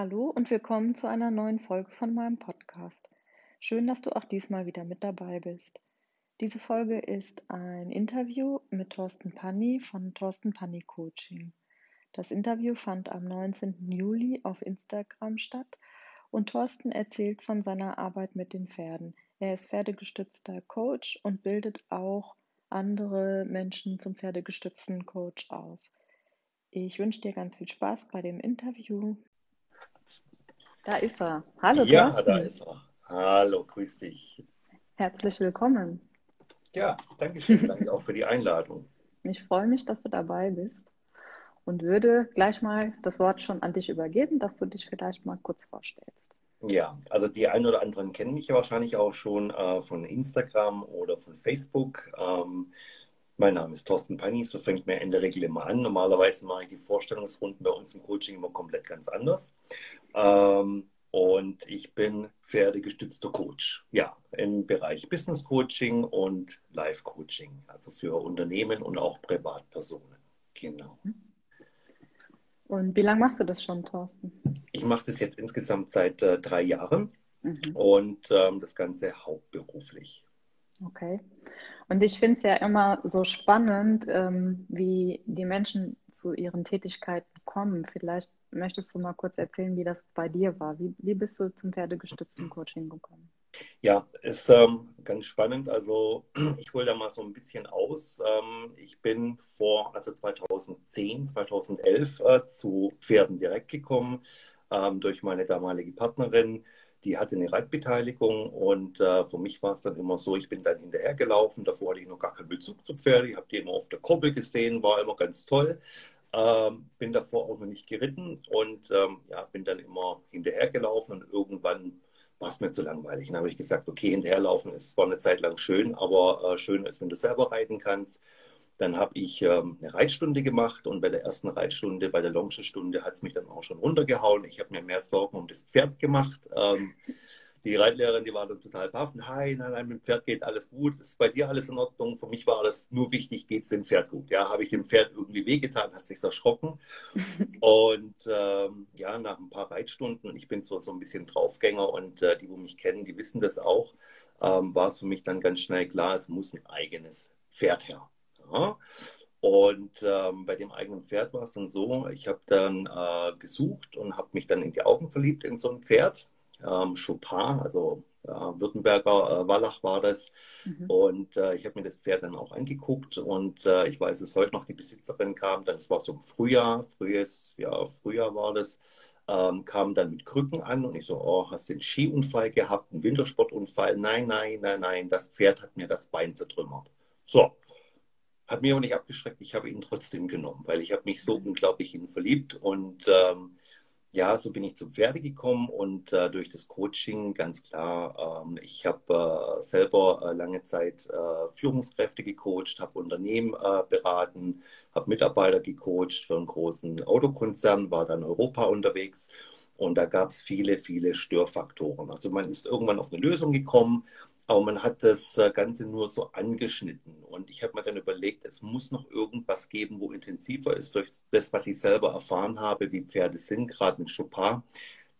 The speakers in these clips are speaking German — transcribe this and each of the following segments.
Hallo und willkommen zu einer neuen Folge von meinem Podcast. Schön, dass du auch diesmal wieder mit dabei bist. Diese Folge ist ein Interview mit Thorsten Panny von Thorsten Panny Coaching. Das Interview fand am 19. Juli auf Instagram statt und Thorsten erzählt von seiner Arbeit mit den Pferden. Er ist pferdegestützter Coach und bildet auch andere Menschen zum pferdegestützten Coach aus. Ich wünsche dir ganz viel Spaß bei dem Interview. Da ist er. Hallo, Ja, Thorsten. da ist er. Hallo, grüß dich. Herzlich willkommen. Ja, danke schön. Danke auch für die Einladung. Ich freue mich, dass du dabei bist und würde gleich mal das Wort schon an dich übergeben, dass du dich vielleicht mal kurz vorstellst. Ja, also die einen oder anderen kennen mich ja wahrscheinlich auch schon äh, von Instagram oder von Facebook. Ähm, mein Name ist Thorsten Panny, so fängt mir in der Regel immer an. Normalerweise mache ich die Vorstellungsrunden bei uns im Coaching immer komplett ganz anders. Ähm, und ich bin pferdegestützter Coach, ja, im Bereich Business Coaching und Life Coaching, also für Unternehmen und auch Privatpersonen. Genau. Und wie lange machst du das schon, Thorsten? Ich mache das jetzt insgesamt seit äh, drei Jahren Mhm. und ähm, das Ganze hauptberuflich. Okay. Und ich finde es ja immer so spannend, ähm, wie die Menschen zu ihren Tätigkeiten kommen. Vielleicht möchtest du mal kurz erzählen, wie das bei dir war. Wie, wie bist du zum pferdegestützten Coaching gekommen? Ja, ist ähm, ganz spannend. Also ich hole da mal so ein bisschen aus. Ähm, ich bin vor, also 2010, 2011 äh, zu Pferden direkt gekommen ähm, durch meine damalige Partnerin. Die hatte eine Reitbeteiligung und äh, für mich war es dann immer so, ich bin dann hinterhergelaufen. Davor hatte ich noch gar keinen Bezug zu Pferden. Ich habe die immer auf der Kurbel gesehen, war immer ganz toll. Ähm, bin davor auch noch nicht geritten und ähm, ja, bin dann immer hinterhergelaufen und irgendwann war es mir zu langweilig. Dann habe ich gesagt, okay, hinterherlaufen ist zwar eine Zeit lang schön, aber äh, schön ist, wenn du selber reiten kannst. Dann habe ich ähm, eine Reitstunde gemacht und bei der ersten Reitstunde, bei der Longenstunde, hat es mich dann auch schon runtergehauen. Ich habe mir mehr Sorgen um das Pferd gemacht. Ähm, die Reitlehrerin, die war dann total baff. Nein, nein, nein, mit dem Pferd geht alles gut. Ist bei dir alles in Ordnung? Für mich war das nur wichtig, geht es dem Pferd gut? Ja, habe ich dem Pferd irgendwie wehgetan, hat sich erschrocken. Und ähm, ja, nach ein paar Reitstunden, und ich bin so, so ein bisschen Draufgänger und äh, die, wo mich kennen, die wissen das auch, ähm, war es für mich dann ganz schnell klar, es muss ein eigenes Pferd her. Ja. Und ähm, bei dem eigenen Pferd war es dann so, ich habe dann äh, gesucht und habe mich dann in die Augen verliebt in so ein Pferd. Ähm, Chopin, also äh, Württemberger äh, Wallach war das. Mhm. Und äh, ich habe mir das Pferd dann auch angeguckt und äh, ich weiß es heute noch, die Besitzerin kam dann, es war so im Frühjahr, frühes, ja, Frühjahr war das, ähm, kam dann mit Krücken an und ich so, oh, hast du einen Skiunfall gehabt, einen Wintersportunfall? Nein, nein, nein, nein, das Pferd hat mir das Bein zertrümmert. So, hat mir aber nicht abgeschreckt, ich habe ihn trotzdem genommen, weil ich habe mich so unglaublich in ihn verliebt. Und ähm, ja, so bin ich zum Pferde gekommen und äh, durch das Coaching ganz klar, ähm, ich habe äh, selber äh, lange Zeit äh, Führungskräfte gecoacht, habe Unternehmen äh, beraten, habe Mitarbeiter gecoacht für einen großen Autokonzern, war dann Europa unterwegs. Und da gab es viele, viele Störfaktoren. Also man ist irgendwann auf eine Lösung gekommen, aber man hat das äh, Ganze nur so angeschnitten. Und ich habe mir dann überlegt, es muss noch irgendwas geben, wo intensiver ist durch das, was ich selber erfahren habe, wie Pferde sind, gerade mit Chopin,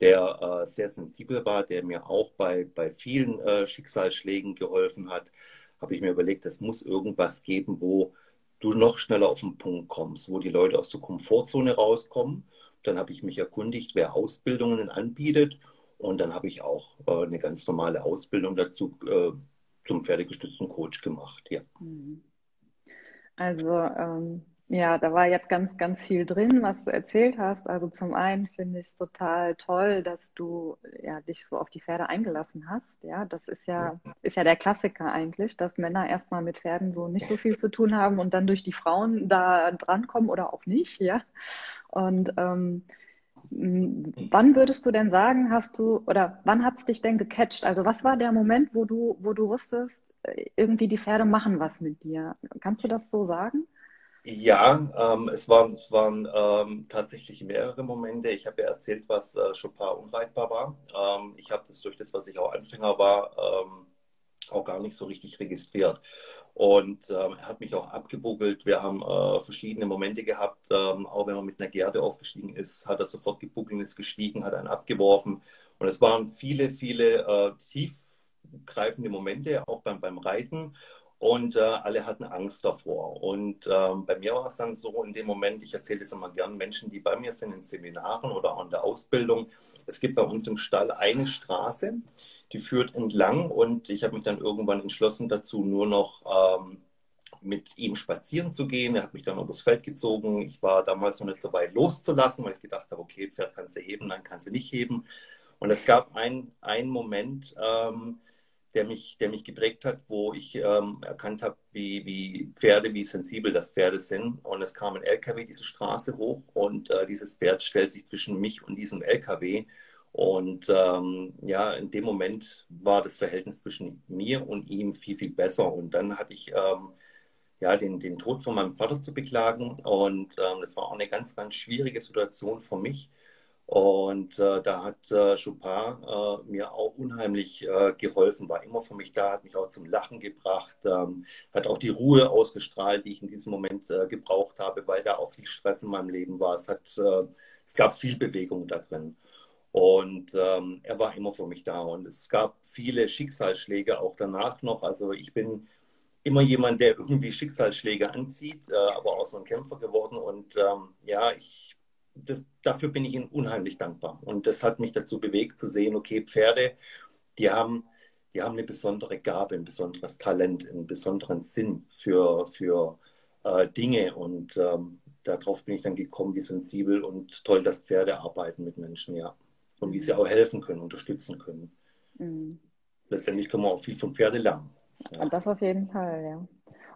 der äh, sehr sensibel war, der mir auch bei, bei vielen äh, Schicksalsschlägen geholfen hat, habe ich mir überlegt, es muss irgendwas geben, wo du noch schneller auf den Punkt kommst, wo die Leute aus der Komfortzone rauskommen. Dann habe ich mich erkundigt, wer Ausbildungen anbietet. Und dann habe ich auch äh, eine ganz normale Ausbildung dazu äh, zum pferdegestützten Coach gemacht. Ja. Mhm. Also ähm, ja, da war jetzt ganz, ganz viel drin, was du erzählt hast. Also zum einen finde ich es total toll, dass du ja dich so auf die Pferde eingelassen hast. Ja, das ist ja, ist ja der Klassiker eigentlich, dass Männer erstmal mit Pferden so nicht so viel zu tun haben und dann durch die Frauen da drankommen oder auch nicht, ja. Und ähm, wann würdest du denn sagen, hast du, oder wann hat es dich denn gecatcht? Also was war der Moment, wo du, wo du wusstest, äh, irgendwie die Pferde machen was mit dir? Kannst du das so sagen? Ja, ähm, es waren, es waren ähm, tatsächlich mehrere Momente. Ich habe ja erzählt, was äh, Chopin unreitbar war. Ähm, ich habe das durch das, was ich auch Anfänger war, ähm, auch gar nicht so richtig registriert. Und ähm, er hat mich auch abgebuckelt. Wir haben äh, verschiedene Momente gehabt. Ähm, auch wenn man mit einer Gerde aufgestiegen ist, hat er sofort gebuckelt, ist gestiegen, hat einen abgeworfen. Und es waren viele, viele äh, tiefgreifende Momente, auch beim, beim Reiten. Und äh, alle hatten Angst davor. Und ähm, bei mir war es dann so in dem Moment, ich erzähle das immer gern Menschen, die bei mir sind in Seminaren oder auch in der Ausbildung. Es gibt bei uns im Stall eine Straße, die führt entlang und ich habe mich dann irgendwann entschlossen dazu, nur noch ähm, mit ihm spazieren zu gehen. Er hat mich dann übers Feld gezogen. Ich war damals noch nicht so weit loszulassen, weil ich gedacht habe, okay, Pferd kannst du heben, dann kannst du nicht heben. Und es gab einen Moment, ähm, der, mich, der mich geprägt hat, wo ich ähm, erkannt habe, wie, wie Pferde, wie sensibel das Pferde sind. Und es kam ein LKW diese Straße hoch und äh, dieses Pferd stellt sich zwischen mich und diesem LKW und ähm, ja, in dem Moment war das Verhältnis zwischen mir und ihm viel, viel besser. Und dann hatte ich ähm, ja den, den Tod von meinem Vater zu beklagen. Und ähm, das war auch eine ganz, ganz schwierige Situation für mich. Und äh, da hat äh, Chopin äh, mir auch unheimlich äh, geholfen, war immer für mich da, hat mich auch zum Lachen gebracht, ähm, hat auch die Ruhe ausgestrahlt, die ich in diesem Moment äh, gebraucht habe, weil da auch viel Stress in meinem Leben war. Es, hat, äh, es gab viel Bewegung da drin. Und ähm, er war immer für mich da. Und es gab viele Schicksalsschläge auch danach noch. Also ich bin immer jemand, der irgendwie Schicksalsschläge anzieht, äh, aber auch so ein Kämpfer geworden. Und ähm, ja, ich, das, dafür bin ich ihm unheimlich dankbar. Und das hat mich dazu bewegt zu sehen, okay, Pferde, die haben, die haben eine besondere Gabe, ein besonderes Talent, einen besonderen Sinn für, für äh, Dinge. Und ähm, darauf bin ich dann gekommen, wie sensibel und toll, dass Pferde arbeiten mit Menschen, ja und wie sie auch helfen können, unterstützen können. Mhm. Letztendlich können wir auch viel vom Pferde lernen. Ja. Das auf jeden Fall, ja.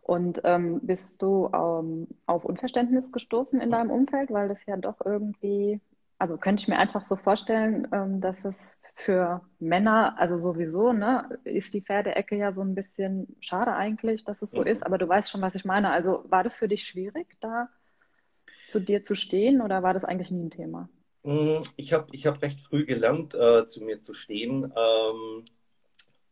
Und ähm, bist du ähm, auf Unverständnis gestoßen in deinem Umfeld, weil das ja doch irgendwie, also könnte ich mir einfach so vorstellen, ähm, dass es für Männer, also sowieso, ne, ist die Pferdeecke ja so ein bisschen schade eigentlich, dass es so mhm. ist, aber du weißt schon, was ich meine. Also war das für dich schwierig, da zu dir zu stehen oder war das eigentlich nie ein Thema? Hm, ich habe ich hab recht früh gelernt, äh, zu mir zu stehen. Ähm,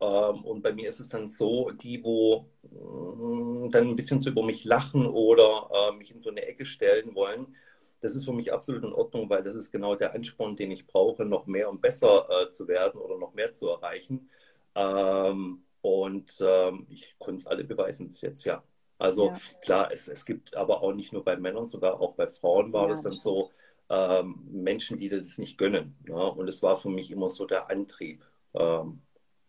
ähm, und bei mir ist es dann so, die, wo mh, hm, dann ein bisschen so über mich lachen oder äh, mich in so eine Ecke stellen wollen, das ist für mich absolut in Ordnung, weil das ist genau der Ansporn, den ich brauche, noch mehr und besser äh, zu werden oder noch mehr zu erreichen. Ähm, und ähm, ich konnte es alle beweisen bis jetzt, ja. Also ja. klar, es, es gibt aber auch nicht nur bei Männern, sogar auch bei Frauen war ja, das dann so, ähm, Menschen, die das nicht gönnen. Ja? Und es war für mich immer so der Antrieb, ähm,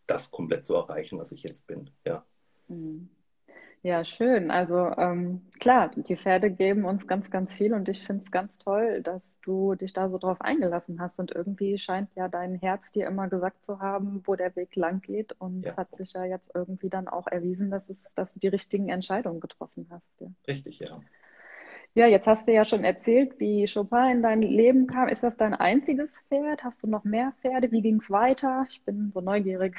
das komplett zu erreichen, was ich jetzt bin. Ja. Mhm. Ja, schön. Also ähm, klar, die Pferde geben uns ganz, ganz viel und ich finde es ganz toll, dass du dich da so drauf eingelassen hast. Und irgendwie scheint ja dein Herz dir immer gesagt zu haben, wo der Weg lang geht. Und ja. hat sich ja jetzt irgendwie dann auch erwiesen, dass, es, dass du die richtigen Entscheidungen getroffen hast. Ja. Richtig, ja. Ja, jetzt hast du ja schon erzählt, wie Chopin in dein Leben kam. Ist das dein einziges Pferd? Hast du noch mehr Pferde? Wie ging es weiter? Ich bin so neugierig.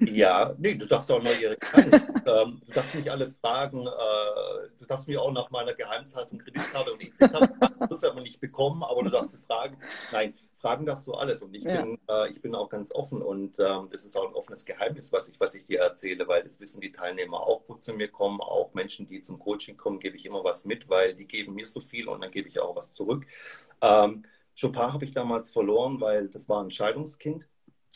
Ja, nee, du darfst auch neugierig sein. ähm, du darfst mich alles fragen. Äh, du darfst mich auch nach meiner Geheimzahl von Kreditkarte und EC-Karte, das haben wir nicht bekommen, aber du darfst fragen. Nein, fragen darfst du alles. Und ich, ja. bin, äh, ich bin auch ganz offen und ähm, das ist auch ein offenes Geheimnis, was ich, was ich dir erzähle, weil das wissen die Teilnehmer auch, wo zu mir kommen. Auch Menschen, die zum Coaching kommen, gebe ich immer was mit, weil die geben mir so viel und dann gebe ich auch was zurück. Ähm, Chopin habe ich damals verloren, weil das war ein Scheidungskind.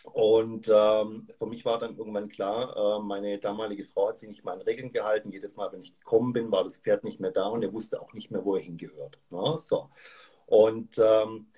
Und ähm, für mich war dann irgendwann klar, äh, meine damalige Frau hat sich nicht mal an Regeln gehalten. Jedes Mal, wenn ich gekommen bin, war das Pferd nicht mehr da und er wusste auch nicht mehr, wo er hingehört. Na, ne? so. Und ähm,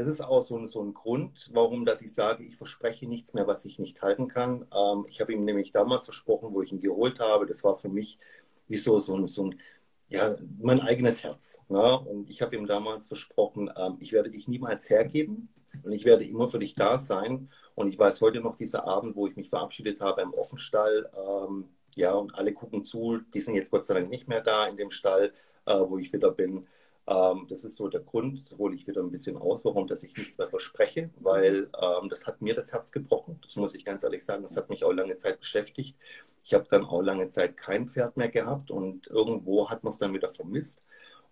das ist auch so ein, so ein Grund, warum dass ich sage, ich verspreche nichts mehr, was ich nicht halten kann. Ähm, ich habe ihm nämlich damals versprochen, wo ich ihn geholt habe, das war für mich wie so, so, ein, so ein, ja, mein eigenes Herz. Ne? Und ich habe ihm damals versprochen, ähm, ich werde dich niemals hergeben und ich werde immer für dich da sein. Und ich weiß heute noch dieser Abend, wo ich mich verabschiedet habe im Offenstall. Ähm, ja, und alle gucken zu. Die sind jetzt Gott sei Dank nicht mehr da in dem Stall, äh, wo ich wieder bin. Ähm, das ist so der Grund, hole ich wieder ein bisschen aus, warum dass ich nichts mehr verspreche, weil ähm, das hat mir das Herz gebrochen. Das muss ich ganz ehrlich sagen. Das hat mich auch lange Zeit beschäftigt. Ich habe dann auch lange Zeit kein Pferd mehr gehabt und irgendwo hat man es dann wieder vermisst.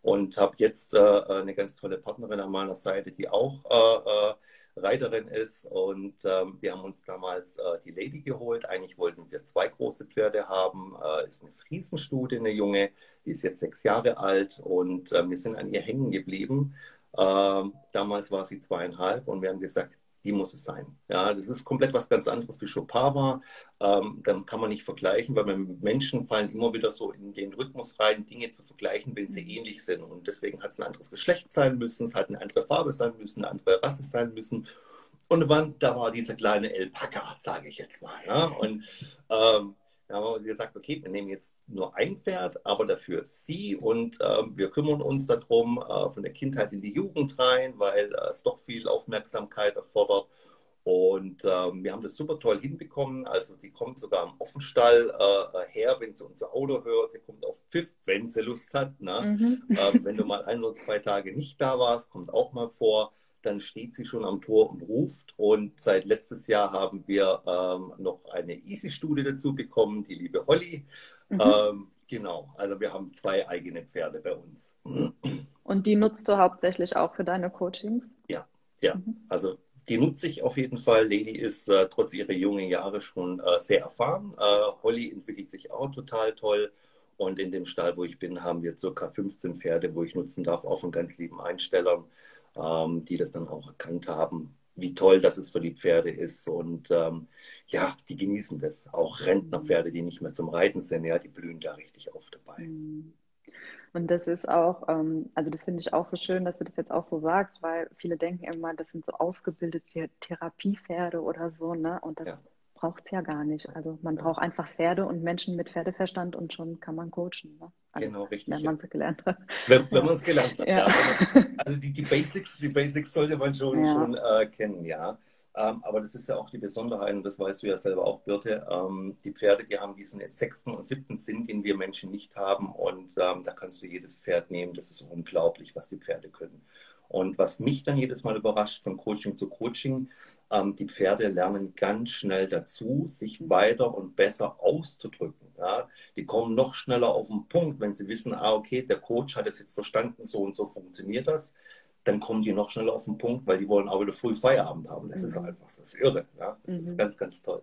Und habe jetzt äh, eine ganz tolle Partnerin an meiner Seite, die auch äh, äh Reiterin ist. Und ähm, wir haben uns damals äh, die Lady geholt. Eigentlich wollten wir zwei große Pferde haben. Äh, ist eine Friesenstute, eine Junge, die ist jetzt sechs Jahre alt und äh, wir sind an ihr hängen geblieben. Ähm, damals war sie zweieinhalb und wir haben gesagt, die muss es sein. Ja, das ist komplett was ganz anderes wie Chopin war. Ähm, dann kann man nicht vergleichen, weil Menschen fallen immer wieder so in den Rhythmus rein, Dinge zu vergleichen, wenn sie mhm. ähnlich sind. Und deswegen hat es ein anderes Geschlecht sein müssen, es hat eine andere Farbe sein müssen, eine andere Rasse sein müssen. Und da war dieser kleine Alpaka, sage ich jetzt mal. Ja? Und ähm, da haben wir gesagt, okay, wir nehmen jetzt nur ein Pferd, aber dafür sie und äh, wir kümmern uns darum äh, von der Kindheit in die Jugend rein, weil äh, es doch viel Aufmerksamkeit erfordert. Und ähm, wir haben das super toll hinbekommen. Also die kommt sogar am Offenstall äh, her, wenn sie unser Auto hört. Sie kommt auf Pfiff, wenn sie Lust hat. Ne? Mhm. Ähm, wenn du mal ein oder zwei Tage nicht da warst, kommt auch mal vor dann steht sie schon am Tor und ruft. Und seit letztes Jahr haben wir ähm, noch eine Easy-Studie dazu bekommen, die liebe Holly. Mhm. Ähm, genau, also wir haben zwei eigene Pferde bei uns. Und die nutzt du hauptsächlich auch für deine Coachings? Ja, ja. Mhm. Also die nutze ich auf jeden Fall. Lady ist äh, trotz ihrer jungen Jahre schon äh, sehr erfahren. Äh, Holly entwickelt sich auch total toll. Und in dem Stall, wo ich bin, haben wir ca. 15 Pferde, wo ich nutzen darf, auch von ganz lieben Einstellern ähm, die das dann auch erkannt haben, wie toll das es für die Pferde ist. Und ähm, ja, die genießen das. Auch Rentnerpferde, die nicht mehr zum Reiten sind, ja, die blühen da richtig auf dabei. Mhm. Und das ist auch, ähm, also das finde ich auch so schön, dass du das jetzt auch so sagst, weil viele denken immer, das sind so ausgebildete Therapiepferde oder so, ne? Und das ja braucht es ja gar nicht. Also man braucht einfach Pferde und Menschen mit Pferdeverstand und schon kann man coachen. Ne? Genau, richtig. Wenn man es gelernt hat. Wenn, wenn man es gelernt hat, ja. also die, die, Basics, die Basics sollte man schon, schon äh, kennen, ja. Ähm, aber das ist ja auch die Besonderheit, und das weißt du ja selber auch, Birte. Ähm, die Pferde, die haben diesen sechsten und siebten Sinn, den wir Menschen nicht haben. Und ähm, da kannst du jedes Pferd nehmen. Das ist unglaublich, was die Pferde können. Und was mich dann jedes Mal überrascht, von Coaching zu Coaching, ähm, die Pferde lernen ganz schnell dazu, sich weiter und besser auszudrücken. Ja? Die kommen noch schneller auf den Punkt, wenn sie wissen, ah, okay, der Coach hat es jetzt verstanden, so und so funktioniert das. Dann kommen die noch schneller auf den Punkt, weil die wollen auch wieder früh Feierabend haben. Das mhm. ist einfach so, das ist irre. Ja? Das mhm. ist ganz, ganz toll.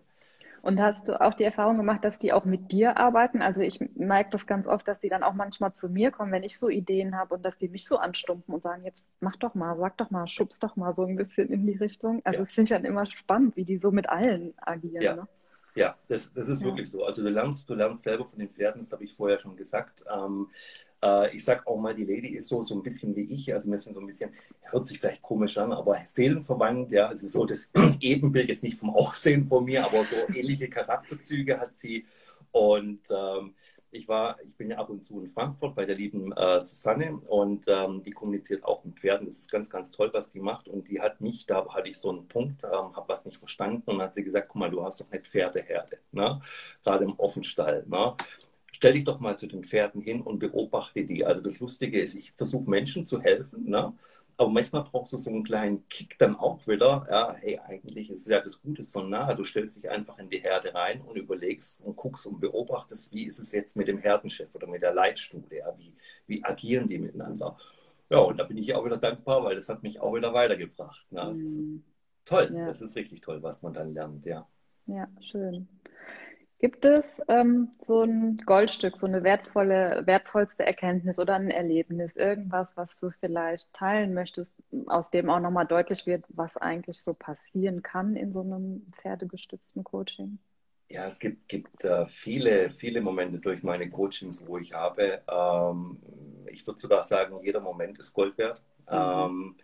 Und hast du auch die Erfahrung gemacht, dass die auch mit dir arbeiten? Also ich merke das ganz oft, dass die dann auch manchmal zu mir kommen, wenn ich so Ideen habe und dass die mich so anstumpen und sagen, jetzt mach doch mal, sag doch mal, schubst doch mal so ein bisschen in die Richtung. Also ja. das finde ich dann immer spannend, wie die so mit allen agieren. Ja. Ne? Ja, das, das ist ja. wirklich so. Also du lernst, du lernst selber von den Pferden, das habe ich vorher schon gesagt. Ähm, äh, ich sage auch mal, die Lady ist so, so ein bisschen wie ich. Also wir sind so ein bisschen, hört sich vielleicht komisch an, aber seelenverwandt, ja. Also so das Ebenbild jetzt nicht vom Aussehen von mir, aber so ähnliche Charakterzüge hat sie. Und ähm, ich war, ich bin ja ab und zu in Frankfurt bei der lieben äh, Susanne und ähm, die kommuniziert auch mit Pferden. Das ist ganz, ganz toll, was die macht. Und die hat mich, da hatte ich so einen Punkt, ähm, habe was nicht verstanden und hat sie gesagt, guck mal, du hast doch nicht Pferdeherde, ne? gerade im Offenstall. Ne? Stell dich doch mal zu den Pferden hin und beobachte die. Also das Lustige ist, ich versuche Menschen zu helfen. Ne? Aber manchmal brauchst du so einen kleinen Kick dann auch wieder. Ja, hey, eigentlich ist ja das Gute so nah. Du stellst dich einfach in die Herde rein und überlegst und guckst und beobachtest, wie ist es jetzt mit dem Herdenchef oder mit der Leitstute? Ja, wie, wie agieren die miteinander? Ja, und da bin ich auch wieder dankbar, weil das hat mich auch wieder weitergebracht. Ne? Mhm. Toll, ja. das ist richtig toll, was man dann lernt, ja. Ja, schön. Gibt es ähm, so ein Goldstück, so eine wertvolle, wertvollste Erkenntnis oder ein Erlebnis, irgendwas, was du vielleicht teilen möchtest, aus dem auch nochmal deutlich wird, was eigentlich so passieren kann in so einem pferdegestützten Coaching? Ja, es gibt, gibt äh, viele, viele Momente durch meine Coachings, wo ich habe. Ähm, ich würde sogar sagen, jeder Moment ist Gold wert. Mhm. Ähm,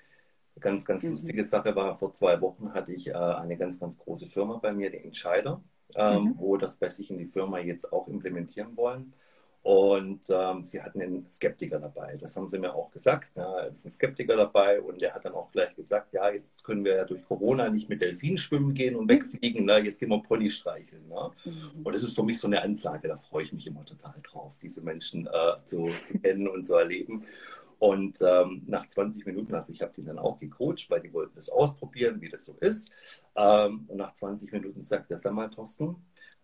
ganz, ganz mhm. lustige Sache war, vor zwei Wochen hatte ich äh, eine ganz, ganz große Firma bei mir, die Entscheider ähm, mhm. wo das bei sich in die Firma jetzt auch implementieren wollen. Und ähm, sie hatten einen Skeptiker dabei. Das haben sie mir auch gesagt. Ja, es ist ein Skeptiker dabei und der hat dann auch gleich gesagt, ja, jetzt können wir ja durch Corona nicht mit Delfinen schwimmen gehen und wegfliegen. Ne? Jetzt gehen wir Pony streicheln. Ne? Mhm. Und das ist für mich so eine Ansage, da freue ich mich immer total drauf, diese Menschen äh, zu, zu kennen und zu erleben. Und ähm, nach 20 Minuten, also ich habe die dann auch gecoacht, weil die wollten das ausprobieren, wie das so ist. Ähm, und nach 20 Minuten sagt er, sag mal, Thorsten,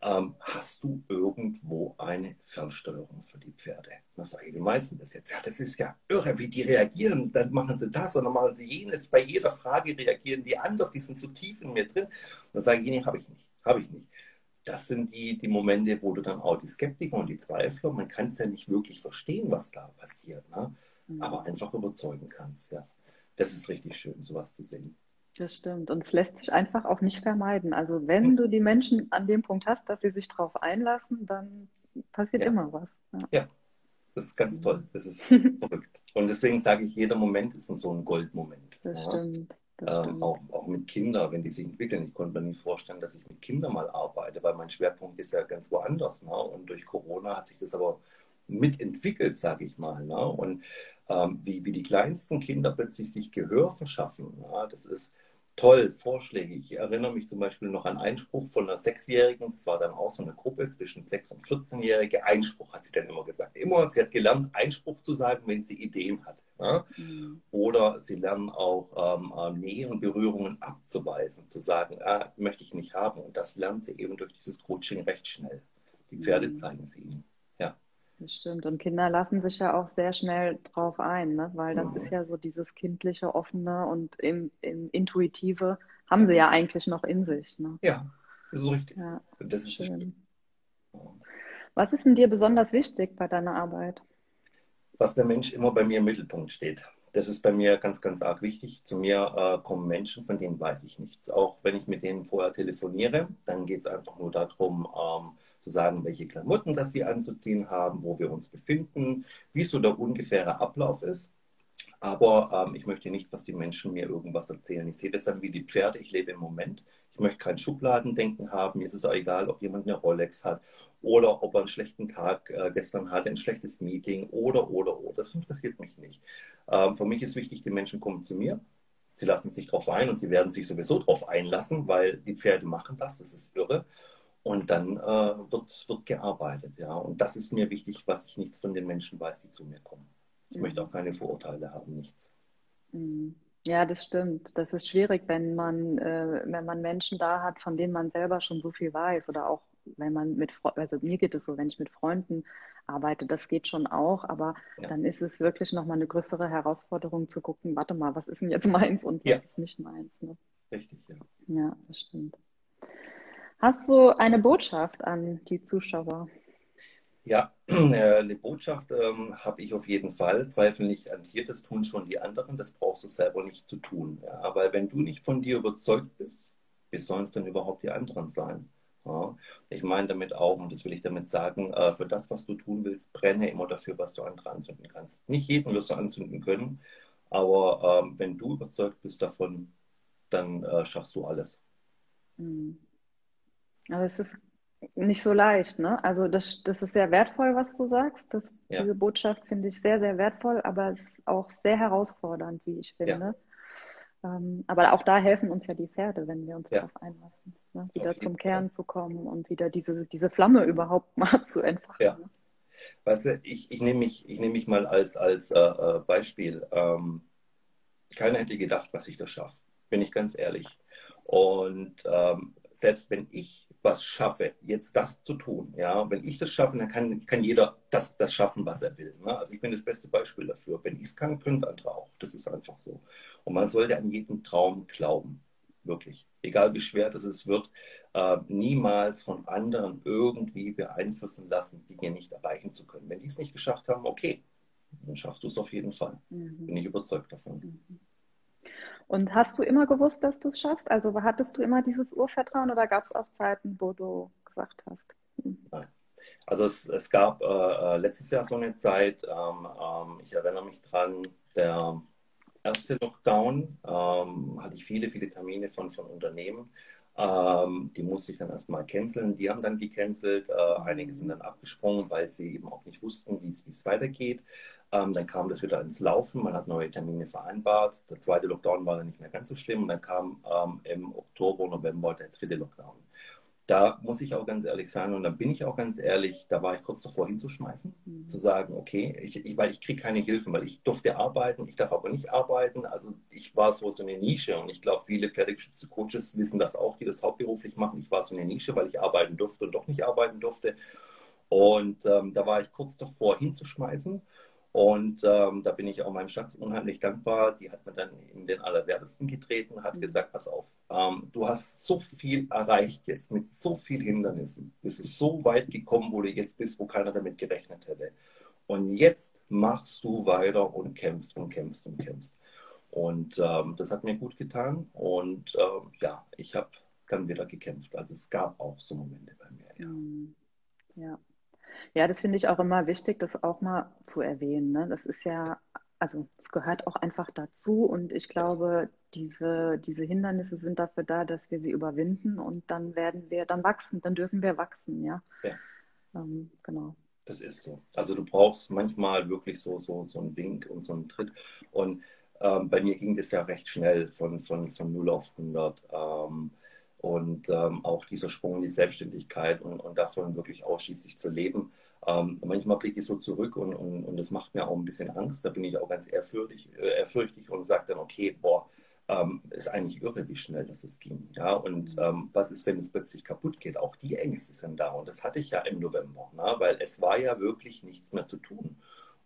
ähm, hast du irgendwo eine Fernsteuerung für die Pferde? Na, sage ich, wie meinst du das jetzt? Ja, das ist ja irre, wie die reagieren. Dann machen sie das und dann machen sie jenes. Bei jeder Frage reagieren die anders, die sind so tief in mir drin. Dann sage ich, nee, habe ich nicht, habe ich nicht. Das sind die, die Momente, wo du dann auch die Skeptiker und die Zweifler, man kann es ja nicht wirklich verstehen, was da passiert, ne? Mhm. aber einfach überzeugen kannst. Ja. Das ist richtig schön, sowas zu sehen. Das stimmt. Und es lässt sich einfach auch nicht vermeiden. Also wenn du die Menschen an dem Punkt hast, dass sie sich darauf einlassen, dann passiert ja. immer was. Ja. ja. das ist ganz toll. Das ist verrückt. Und deswegen sage ich, jeder Moment ist so ein Goldmoment. Das ja. stimmt. ähm, auch, auch mit Kindern, wenn die sich entwickeln. Ich konnte mir nie vorstellen, dass ich mit Kindern mal arbeite, weil mein Schwerpunkt ist ja ganz woanders. Ne? Und durch Corona hat sich das aber mitentwickelt, sage ich mal. Ne? Und ähm, wie, wie die kleinsten Kinder plötzlich sich Gehör verschaffen, ja? das ist toll, Vorschläge. Ich erinnere mich zum Beispiel noch an Einspruch von einer Sechsjährigen, das war dann auch so eine Gruppe zwischen sechs und 14-Jährige. Einspruch hat sie dann immer gesagt. Immer, sie hat gelernt, Einspruch zu sagen, wenn sie Ideen hat. Ja? Mhm. Oder sie lernen auch ähm, äh, Nähe und Berührungen abzuweisen, zu sagen, ah, möchte ich nicht haben. Und das lernen sie eben durch dieses Coaching recht schnell. Die Pferde mhm. zeigen es ihnen. Das stimmt. Und Kinder lassen sich ja auch sehr schnell drauf ein, ne? weil das mhm. ist ja so dieses kindliche, offene und im, im intuitive haben sie ja eigentlich noch in sich. Ne? Ja, das ist richtig. Ja, das ist schön. Was ist denn dir besonders wichtig bei deiner Arbeit? Dass der Mensch immer bei mir im Mittelpunkt steht. Das ist bei mir ganz, ganz arg wichtig. Zu mir äh, kommen Menschen, von denen weiß ich nichts. Auch wenn ich mit denen vorher telefoniere, dann geht es einfach nur darum, ähm, zu sagen, welche Klamotten das sie anzuziehen haben, wo wir uns befinden, wie so der ungefähre Ablauf ist. Aber ähm, ich möchte nicht, dass die Menschen mir irgendwas erzählen. Ich sehe das dann wie die Pferde. Ich lebe im Moment. Ich möchte kein Schubladendenken haben. Mir ist es auch egal, ob jemand eine Rolex hat oder ob er einen schlechten Tag äh, gestern hatte, ein schlechtes Meeting oder, oder, oder. Das interessiert mich nicht. Ähm, für mich ist wichtig, die Menschen kommen zu mir. Sie lassen sich darauf ein und sie werden sich sowieso darauf einlassen, weil die Pferde machen das. Das ist irre. Und dann äh, wird, wird gearbeitet, ja. Und das ist mir wichtig, was ich nichts von den Menschen weiß, die zu mir kommen. Ich mhm. möchte auch keine Vorurteile haben, nichts. Mhm. Ja, das stimmt. Das ist schwierig, wenn man, äh, wenn man Menschen da hat, von denen man selber schon so viel weiß. Oder auch, wenn man mit, also mir geht es so, wenn ich mit Freunden arbeite, das geht schon auch, aber ja. dann ist es wirklich nochmal eine größere Herausforderung zu gucken, warte mal, was ist denn jetzt meins und was ja. ist nicht meins. Ne? Richtig, ja. Ja, das stimmt. Hast du eine Botschaft an die Zuschauer? Ja, eine Botschaft ähm, habe ich auf jeden Fall. Zweifel nicht an dir, das tun schon die anderen, das brauchst du selber nicht zu tun. Ja? Weil wenn du nicht von dir überzeugt bist, wie sollen es denn überhaupt die anderen sein? Ja? Ich meine damit auch, und das will ich damit sagen, äh, für das, was du tun willst, brenne immer dafür, was du andere anzünden kannst. Nicht jeden wirst du anzünden können, aber ähm, wenn du überzeugt bist davon, dann äh, schaffst du alles. Mhm. Aber es ist nicht so leicht, ne? Also das, das ist sehr wertvoll, was du sagst. Das, ja. Diese Botschaft finde ich sehr, sehr wertvoll, aber es ist auch sehr herausfordernd, wie ich finde. Ja. Ähm, aber auch da helfen uns ja die Pferde, wenn wir uns ja. darauf einlassen, ne? wieder zum Kern zu kommen und wieder diese, diese Flamme überhaupt mal zu entfachen. Ja. Ne? Weißt du, ich, ich nehme mich, nehm mich mal als, als äh, äh, Beispiel. Ähm, keiner hätte gedacht, was ich das schaffe, bin ich ganz ehrlich. Und ähm, selbst wenn ich was schaffe, jetzt das zu tun. Ja, wenn ich das schaffe, dann kann, kann jeder das, das schaffen, was er will. Ne? Also ich bin das beste Beispiel dafür. Wenn ich es kann, können es andere auch. Das ist einfach so. Und man sollte an jeden Traum glauben. Wirklich. Egal wie schwer das es wird, äh, niemals von anderen irgendwie beeinflussen lassen, Dinge nicht erreichen zu können. Wenn die es nicht geschafft haben, okay, dann schaffst du es auf jeden Fall. Mhm. Bin ich überzeugt davon. Mhm. Und hast du immer gewusst, dass du es schaffst? Also hattest du immer dieses Urvertrauen oder gab es auch Zeiten, wo du gesagt hast? Hm. Nein. Also es, es gab äh, äh, letztes Jahr so eine Zeit, ähm, ähm, ich erinnere mich dran, der erste Lockdown ähm, hatte ich viele, viele Termine von, von Unternehmen ähm, die musste ich dann erstmal canceln. Die haben dann gecancelt. Äh, einige sind dann abgesprungen, weil sie eben auch nicht wussten, wie es weitergeht. Ähm, dann kam das wieder ins Laufen. Man hat neue Termine vereinbart. Der zweite Lockdown war dann nicht mehr ganz so schlimm. Und dann kam ähm, im Oktober, November der dritte Lockdown. Da muss ich auch ganz ehrlich sein und dann bin ich auch ganz ehrlich, da war ich kurz davor hinzuschmeißen, mhm. zu sagen, okay, ich, ich weil ich kriege keine Hilfen, weil ich durfte arbeiten, ich darf aber nicht arbeiten. Also ich war so, so eine Nische und ich glaube, viele pferdegeschützte Coaches wissen das auch, die das hauptberuflich machen. Ich war so eine Nische, weil ich arbeiten durfte und doch nicht arbeiten durfte. Und ähm, da war ich kurz davor hinzuschmeißen. Und ähm, da bin ich auch meinem Schatz unheimlich dankbar. Die hat mir dann in den Allerwertesten getreten, hat mhm. gesagt, pass auf, ähm, du hast so viel erreicht jetzt mit so vielen Hindernissen. Bist du so weit gekommen, wo du jetzt bist, wo keiner damit gerechnet hätte. Und jetzt machst du weiter und kämpfst und kämpfst und kämpfst. Und ähm, das hat mir gut getan. Und ähm, ja, ich habe dann wieder gekämpft. Also es gab auch so Momente bei mir. Ja. Mhm. ja. Ja, das finde ich auch immer wichtig, das auch mal zu erwähnen. Ne? Das ist ja, also es gehört auch einfach dazu und ich glaube, diese, diese Hindernisse sind dafür da, dass wir sie überwinden und dann werden wir, dann wachsen, dann dürfen wir wachsen, ja. ja. Ähm, genau. Das ist so. Also du brauchst manchmal wirklich so, so, so einen Wink und so einen Tritt. Und ähm, bei mir ging das ja recht schnell von, von, von 0 auf 100. Ähm, und ähm, auch dieser Sprung in die Selbstständigkeit und, und davon wirklich ausschließlich zu leben. Ähm, manchmal blicke ich so zurück und, und, und das macht mir auch ein bisschen Angst. Da bin ich auch ganz ehrfürchtig, äh, ehrfürchtig und sage dann, okay, boah, ähm, ist eigentlich irre, wie schnell das es ging. Ja? Und mhm. ähm, was ist, wenn es plötzlich kaputt geht? Auch die Ängste sind da. Und das hatte ich ja im November, ne? weil es war ja wirklich nichts mehr zu tun.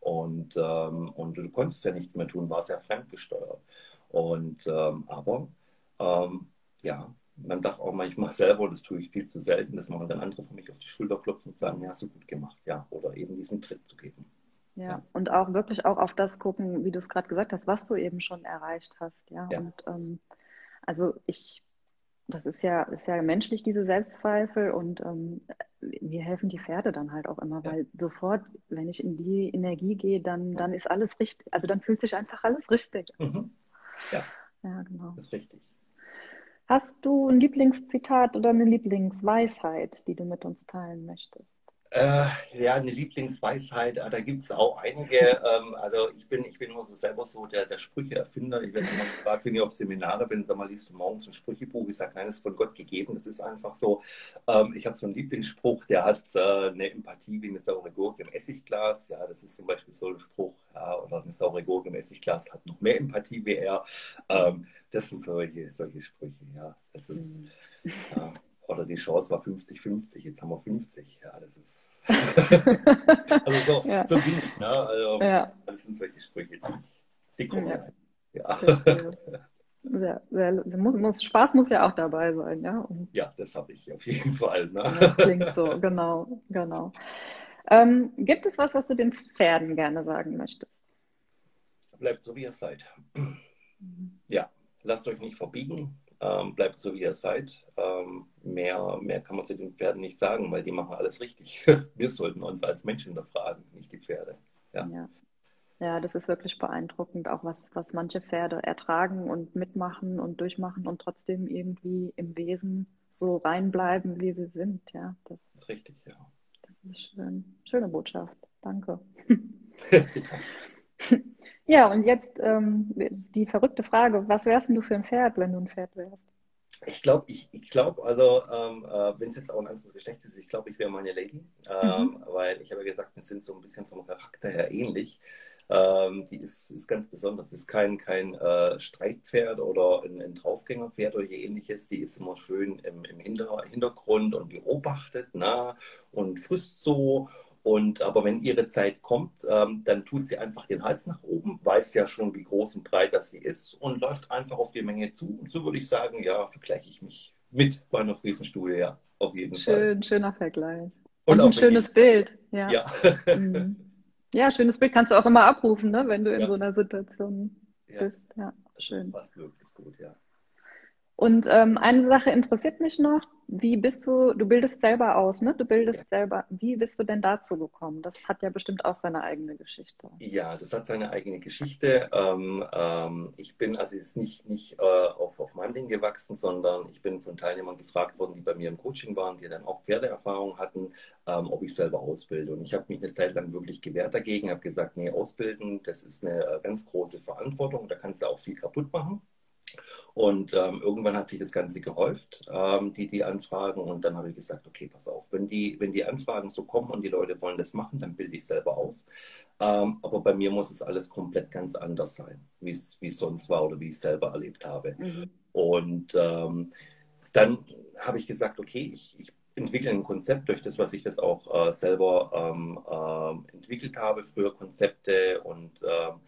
Und, ähm, und du konntest ja nichts mehr tun, warst ja fremdgesteuert. Und ähm, aber ja, man darf auch manchmal selber, und das tue ich viel zu selten, dass man dann andere von mich auf die Schulter klopfen und sagen, ja, hast du gut gemacht, ja, oder eben diesen Tritt zu geben. Ja, ja. und auch wirklich auch auf das gucken, wie du es gerade gesagt hast, was du eben schon erreicht hast, ja. ja. Und ähm, also ich, das ist ja, ist ja menschlich, diese Selbstzweifel und ähm, mir helfen die Pferde dann halt auch immer, ja. weil sofort, wenn ich in die Energie gehe, dann, dann ist alles richtig, also dann fühlt sich einfach alles richtig. Mhm. Ja. ja, genau. Das ist richtig. Hast du ein Lieblingszitat oder eine Lieblingsweisheit, die du mit uns teilen möchtest? Äh, ja, eine Lieblingsweisheit, äh, da gibt es auch einige. Ähm, also ich bin, ich bin immer so selber so der, der Sprücheerfinder. Ich werde immer gefragt, wenn ich auf Seminare bin, sag mal, liest du morgens ein Sprüchebuch? Ich sage, nein, das ist von Gott gegeben. Das ist einfach so. Ähm, ich habe so einen Lieblingsspruch, der hat äh, eine Empathie wie eine saure Gurke im Essigglas. Ja, das ist zum Beispiel so ein Spruch. Ja, oder eine saure Gurke im Essigglas hat noch mehr Empathie wie er. Ähm, das sind solche, solche Sprüche, ja. Das ist, mhm. ja oder die Chance war 50-50, jetzt haben wir 50. Ja, das ist. also so, ja. so bin ich. Ne? Also, ja. Das sind solche Sprüche, die, die kommen ja. rein. Ja. Sehr, sehr, muss, muss, Spaß muss ja auch dabei sein, ja. Und ja, das habe ich auf jeden Fall. Ne? Das klingt so, genau, genau. Ähm, gibt es was, was du den Pferden gerne sagen möchtest? Bleibt so, wie ihr seid. Mhm. Ja, lasst euch nicht verbiegen, ähm, bleibt so, wie ihr seid. Ähm, mehr, mehr kann man zu den Pferden nicht sagen, weil die machen alles richtig. Wir sollten uns als Menschen hinterfragen, nicht die Pferde. Ja. ja. ja. das ist wirklich beeindruckend, auch was, was manche Pferde ertragen und mitmachen und durchmachen und trotzdem irgendwie im Wesen so reinbleiben, wie sie sind. Ja, das, das ist richtig, ja. Das ist schön. Schöne Botschaft. Danke. ja. Ja, und jetzt ähm, die verrückte Frage, was wärst du für ein Pferd, wenn du ein Pferd wärst? Ich glaube, ich, ich glaube, also ähm, äh, wenn es jetzt auch ein anderes Geschlecht ist, ich glaube, ich wäre meine Lady, ähm, mhm. weil ich habe ja gesagt, wir sind so ein bisschen vom Charakter her ähnlich. Ähm, die ist, ist ganz besonders, ist kein, kein äh, Streitpferd oder ein, ein Draufgängerpferd oder ähnliches. Die ist immer schön im, im Hintergrund und beobachtet na, und frisst so und aber wenn ihre Zeit kommt, ähm, dann tut sie einfach den Hals nach oben, weiß ja schon, wie groß und breit das sie ist und läuft einfach auf die Menge zu. Und so würde ich sagen, ja, vergleiche ich mich mit meiner Friesenstudie, ja, auf jeden Schön, Fall. Schön, schöner Vergleich. Und, und ein schönes Bild, ja. Ja. Mhm. ja. schönes Bild kannst du auch immer abrufen, ne, wenn du in ja. so einer Situation bist. Ja, schön. Das passt wirklich gut, ja. Und ähm, eine Sache interessiert mich noch. Wie bist du, du bildest selber aus, ne? Du bildest selber. Wie bist du denn dazu gekommen? Das hat ja bestimmt auch seine eigene Geschichte. Ja, das hat seine eigene Geschichte. Ähm, ähm, ich bin, also es ist nicht, nicht äh, auf, auf meinem Ding gewachsen, sondern ich bin von Teilnehmern gefragt worden, die bei mir im Coaching waren, die dann auch Pferdeerfahrung hatten, ähm, ob ich selber ausbilde. Und ich habe mich eine Zeit lang wirklich gewehrt dagegen, habe gesagt, nee, ausbilden, das ist eine äh, ganz große Verantwortung, da kannst du auch viel kaputt machen. Und ähm, irgendwann hat sich das Ganze gehäuft, ähm, die, die Anfragen. Und dann habe ich gesagt, okay, pass auf, wenn die, wenn die Anfragen so kommen und die Leute wollen das machen, dann bilde ich selber aus. Ähm, aber bei mir muss es alles komplett ganz anders sein, wie es sonst war oder wie ich selber erlebt habe. Mhm. Und ähm, dann habe ich gesagt, okay, ich, ich entwickle ein Konzept durch das, was ich das auch äh, selber ähm, äh, entwickelt habe, früher Konzepte und ähm,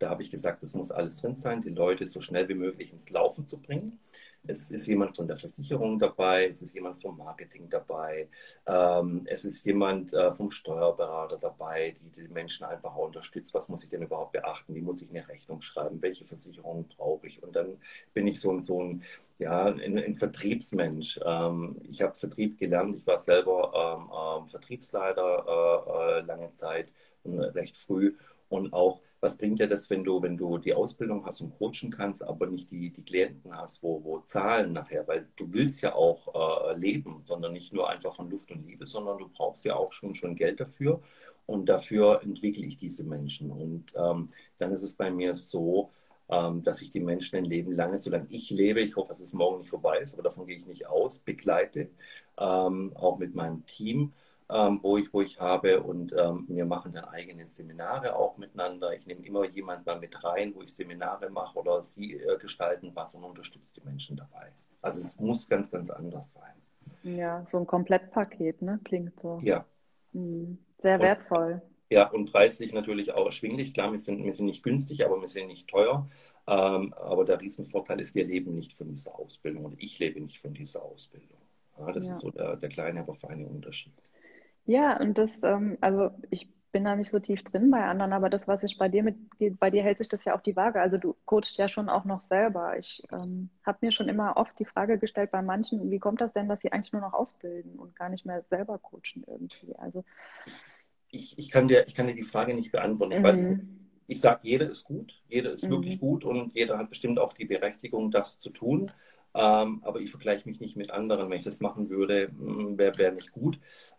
da habe ich gesagt, es muss alles drin sein, die Leute so schnell wie möglich ins Laufen zu bringen. Es ist jemand von der Versicherung dabei, es ist jemand vom Marketing dabei, ähm, es ist jemand äh, vom Steuerberater dabei, die die Menschen einfach unterstützt. Was muss ich denn überhaupt beachten? Wie muss ich eine Rechnung schreiben? Welche Versicherungen brauche ich? Und dann bin ich so, so ein, ja, ein, ein Vertriebsmensch. Ähm, ich habe Vertrieb gelernt, ich war selber ähm, ähm Vertriebsleiter äh, äh, lange Zeit recht früh und auch was bringt dir das, wenn du, wenn du die Ausbildung hast und coachen kannst, aber nicht die, die Klienten hast, wo, wo zahlen nachher, weil du willst ja auch äh, leben, sondern nicht nur einfach von Luft und Liebe, sondern du brauchst ja auch schon, schon Geld dafür. Und dafür entwickle ich diese Menschen. Und ähm, dann ist es bei mir so, ähm, dass ich die Menschen ein Leben lang, solange ich lebe, ich hoffe, dass es morgen nicht vorbei ist, aber davon gehe ich nicht aus, begleite, ähm, auch mit meinem Team ähm, wo, ich, wo ich habe. Und ähm, wir machen dann eigene Seminare auch miteinander. Ich nehme immer jemanden mal mit rein, wo ich Seminare mache oder sie äh, gestalten was und unterstütze die Menschen dabei. Also es muss ganz, ganz anders sein. Ja, so ein Komplettpaket, ne? Klingt so. Ja. Mhm. Sehr und, wertvoll. Ja, und preislich natürlich auch erschwinglich. Klar, wir sind, wir sind nicht günstig, aber wir sind nicht teuer. Ähm, aber der Riesenvorteil ist, wir leben nicht von dieser Ausbildung und ich lebe nicht von dieser Ausbildung. Ja, das ja. ist so der, der kleine, aber feine Unterschied. Ja, und das, ähm, also ich bin da nicht so tief drin bei anderen, aber das, was ich bei dir mitgeht, bei dir hält sich das ja auf die Waage. Also du coachst ja schon auch noch selber. Ich ähm, habe mir schon immer oft die Frage gestellt bei manchen, wie kommt das denn, dass sie eigentlich nur noch ausbilden und gar nicht mehr selber coachen irgendwie? Also ich, ich, kann, dir, ich kann dir die Frage nicht beantworten. Ich mhm. weiß Ich sage, jeder ist gut, jeder ist mhm. wirklich gut und jeder hat bestimmt auch die Berechtigung, das zu tun. Ähm, aber ich vergleiche mich nicht mit anderen. Wenn ich das machen würde, hm, wäre wär nicht gut.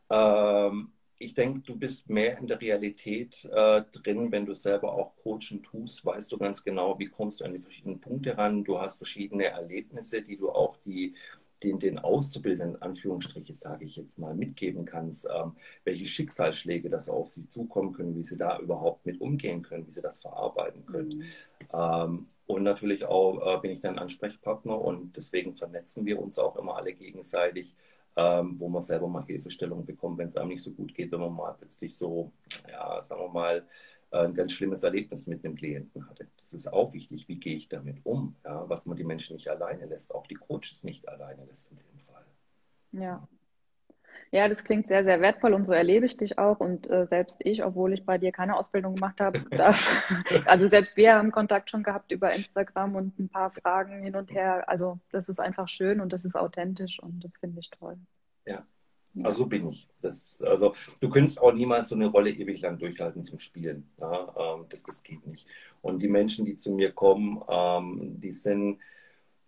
Ähm, ich denke, du bist mehr in der Realität äh, drin, wenn du selber auch Coachen tust, weißt du ganz genau, wie kommst du an die verschiedenen Punkte ran. Du hast verschiedene Erlebnisse, die du auch die, den, den Auszubildenden, Anführungsstriche, sage ich jetzt mal, mitgeben kannst, ähm, welche Schicksalsschläge das auf sie zukommen können, wie sie da überhaupt mit umgehen können, wie sie das verarbeiten können. Mhm. Ähm, und natürlich auch äh, bin ich dann Ansprechpartner und deswegen vernetzen wir uns auch immer alle gegenseitig, ähm, wo man selber mal Hilfestellung bekommt, wenn es einem nicht so gut geht, wenn man mal plötzlich so, ja, sagen wir mal, äh, ein ganz schlimmes Erlebnis mit einem Klienten hatte. Das ist auch wichtig, wie gehe ich damit um, ja, was man die Menschen nicht alleine lässt, auch die Coaches nicht alleine lässt in dem Fall. Ja, ja, das klingt sehr, sehr wertvoll und so erlebe ich dich auch. Und äh, selbst ich, obwohl ich bei dir keine Ausbildung gemacht habe, also selbst wir haben Kontakt schon gehabt über Instagram und ein paar Fragen hin und her. Also das ist einfach schön und das ist authentisch und das finde ich toll. Ja, also so bin ich. Das ist, also du könntest auch niemals so eine Rolle ewig lang durchhalten zum Spielen. Ja? Ähm, das, das geht nicht. Und die Menschen, die zu mir kommen, ähm, die sind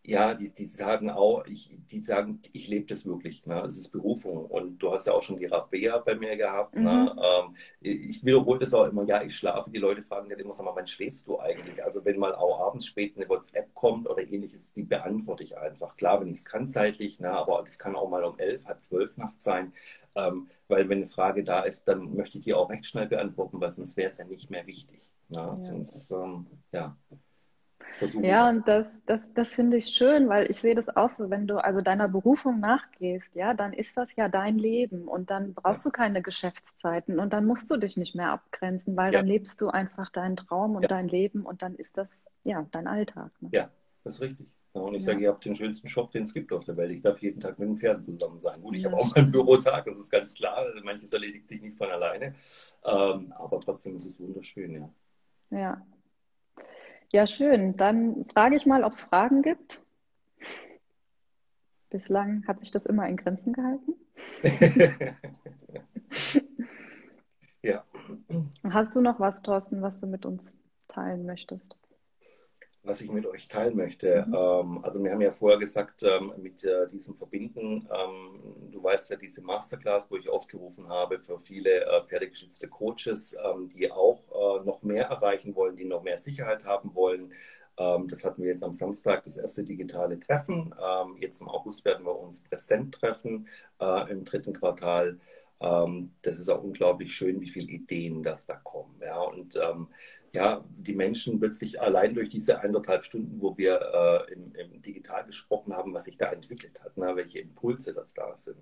ja, die, die sagen auch, ich, die sagen, ich lebe das wirklich. Ne? Es ist Berufung. Und du hast ja auch schon die Rabea bei mir gehabt. Ne? Mhm. Ne? Ähm, ich wiederhole das auch immer, ja, ich schlafe. Die Leute fragen ja immer, sag mal, wann schläfst du eigentlich? Also wenn mal auch abends spät eine WhatsApp kommt oder ähnliches, die beantworte ich einfach. Klar, wenn ich es kann zeitlich, ne? aber das kann auch mal um elf, halb zwölf nachts sein. Ähm, weil wenn eine Frage da ist, dann möchte ich die auch recht schnell beantworten, weil sonst wäre es ja nicht mehr wichtig. Ne? Ja. Sonst, ähm, ja. Versuchen. Ja, und das, das, das finde ich schön, weil ich sehe das auch so, wenn du also deiner Berufung nachgehst, ja, dann ist das ja dein Leben und dann brauchst ja. du keine Geschäftszeiten und dann musst du dich nicht mehr abgrenzen, weil ja. dann lebst du einfach deinen Traum und ja. dein Leben und dann ist das ja dein Alltag. Ne? Ja, das ist richtig. und ich sage, ihr habt den schönsten Job, den es gibt auf der Welt. Ich darf jeden Tag mit den Pferden zusammen sein. Gut, ich habe auch meinen Bürotag, das ist ganz klar. Manches erledigt sich nicht von alleine. Ähm, aber trotzdem ist es wunderschön, ja. Ja, ja, schön. Dann frage ich mal, ob es Fragen gibt. Bislang hat sich das immer in Grenzen gehalten. ja. Hast du noch was, Thorsten, was du mit uns teilen möchtest? Was ich mit euch teilen möchte. Mhm. Ähm, also wir haben ja vorher gesagt, ähm, mit äh, diesem Verbinden, ähm, du weißt ja, diese Masterclass, wo ich aufgerufen habe für viele äh, pferdegeschützte Coaches, ähm, die auch äh, noch mehr erreichen wollen, die noch mehr Sicherheit haben wollen, Ähm, das hatten wir jetzt am Samstag, das erste digitale Treffen. Ähm, jetzt im August werden wir uns präsent treffen äh, im dritten Quartal. Ähm, das ist auch unglaublich schön, wie viele Ideen das da kommen. Ja, und ähm, ja, die Menschen plötzlich allein durch diese eineinhalb Stunden, wo wir äh, im, im, Digital gesprochen haben, was sich da entwickelt hat, ne, welche Impulse das da sind.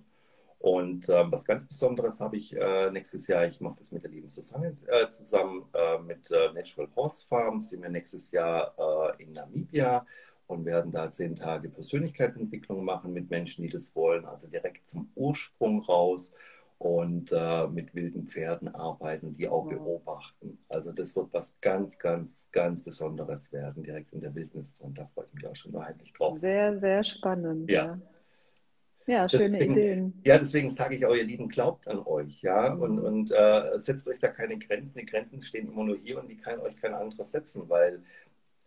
Und äh, was ganz Besonderes habe ich äh, nächstes Jahr, ich mache das mit der lieben Susanne äh, zusammen äh, mit äh, Natural Horse Farm, sind wir nächstes Jahr äh, in Namibia und werden da zehn Tage Persönlichkeitsentwicklung machen mit Menschen, die das wollen, also direkt zum Ursprung raus und äh, mit wilden Pferden arbeiten, die auch beobachten. Also das wird was ganz, ganz, ganz Besonderes werden, direkt in der Wildnis drin. Da freue ich mich auch schon unheimlich drauf. Sehr, sehr spannend. Ja, ja. ja schöne deswegen, Ideen. Ja, deswegen sage ich auch, ihr Lieben, glaubt an euch, ja, mhm. und, und äh, setzt euch da keine Grenzen. Die Grenzen stehen immer nur hier und die kann euch kein anderes setzen, weil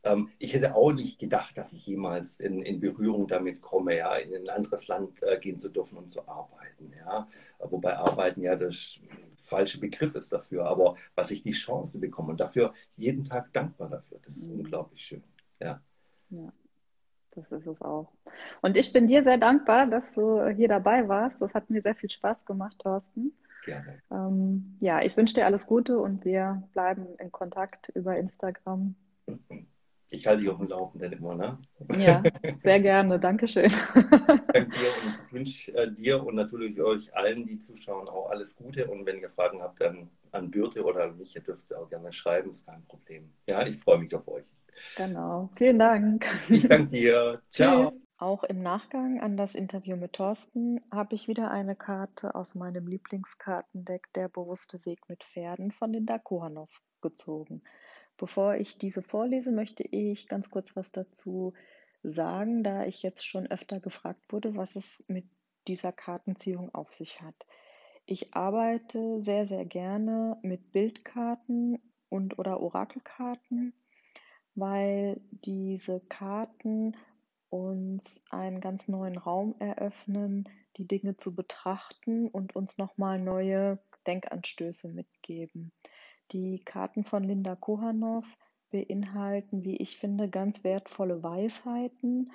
ähm, ich hätte auch nicht gedacht, dass ich jemals in, in Berührung damit komme, ja, in ein anderes Land äh, gehen zu dürfen und zu arbeiten. Ja. Wobei Arbeiten ja der falsche Begriff ist dafür. Aber was ich die Chance bekomme und dafür jeden Tag dankbar dafür, das ist mhm. unglaublich schön. Ja. ja. Das ist es auch. Und ich bin dir sehr dankbar, dass du hier dabei warst. Das hat mir sehr viel Spaß gemacht, Thorsten. Gerne. Ähm, ja, ich wünsche dir alles Gute und wir bleiben in Kontakt über Instagram. Ich halte dich auf dem Laufenden immer, ne? Ja, sehr gerne. Dankeschön. Danke dir und ich wünsche äh, dir und natürlich euch allen, die zuschauen, auch alles Gute. Und wenn ihr Fragen habt, dann an Birte oder an mich, ihr dürft auch gerne schreiben, ist kein Problem. Ja, ich freue mich auf euch. Genau. Vielen Dank. Ich danke dir. Ciao. Tschüss. Auch im Nachgang an das Interview mit Thorsten habe ich wieder eine Karte aus meinem Lieblingskartendeck Der bewusste Weg mit Pferden von Linda Kohanow gezogen. Bevor ich diese vorlese, möchte ich ganz kurz was dazu sagen, da ich jetzt schon öfter gefragt wurde, was es mit dieser Kartenziehung auf sich hat. Ich arbeite sehr, sehr gerne mit Bildkarten und oder Orakelkarten, weil diese Karten uns einen ganz neuen Raum eröffnen, die Dinge zu betrachten und uns nochmal neue Denkanstöße mitgeben. Die Karten von Linda Kohanow beinhalten, wie ich finde, ganz wertvolle Weisheiten.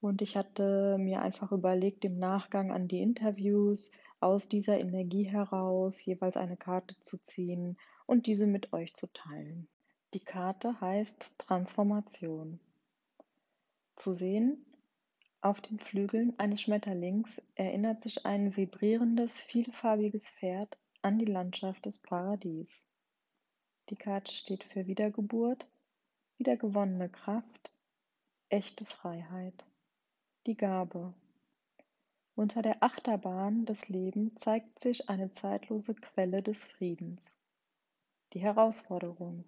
Und ich hatte mir einfach überlegt, im Nachgang an die Interviews aus dieser Energie heraus jeweils eine Karte zu ziehen und diese mit euch zu teilen. Die Karte heißt Transformation. Zu sehen auf den Flügeln eines Schmetterlings erinnert sich ein vibrierendes, vielfarbiges Pferd an die Landschaft des Paradies. Die Karte steht für Wiedergeburt, wiedergewonnene Kraft, echte Freiheit. Die Gabe. Unter der Achterbahn des Lebens zeigt sich eine zeitlose Quelle des Friedens. Die Herausforderung.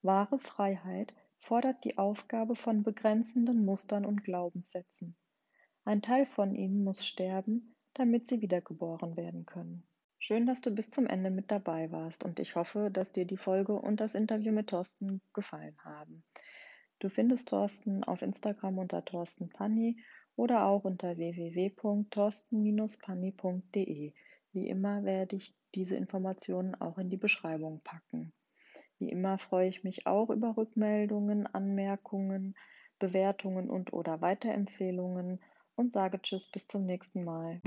Wahre Freiheit fordert die Aufgabe von begrenzenden Mustern und Glaubenssätzen. Ein Teil von ihnen muss sterben, damit sie wiedergeboren werden können. Schön, dass du bis zum Ende mit dabei warst und ich hoffe, dass dir die Folge und das Interview mit Thorsten gefallen haben. Du findest Thorsten auf Instagram unter Thorsten Panni oder auch unter www.thorsten-panni.de. Wie immer werde ich diese Informationen auch in die Beschreibung packen. Wie immer freue ich mich auch über Rückmeldungen, Anmerkungen, Bewertungen und oder Weiterempfehlungen und sage Tschüss bis zum nächsten Mal.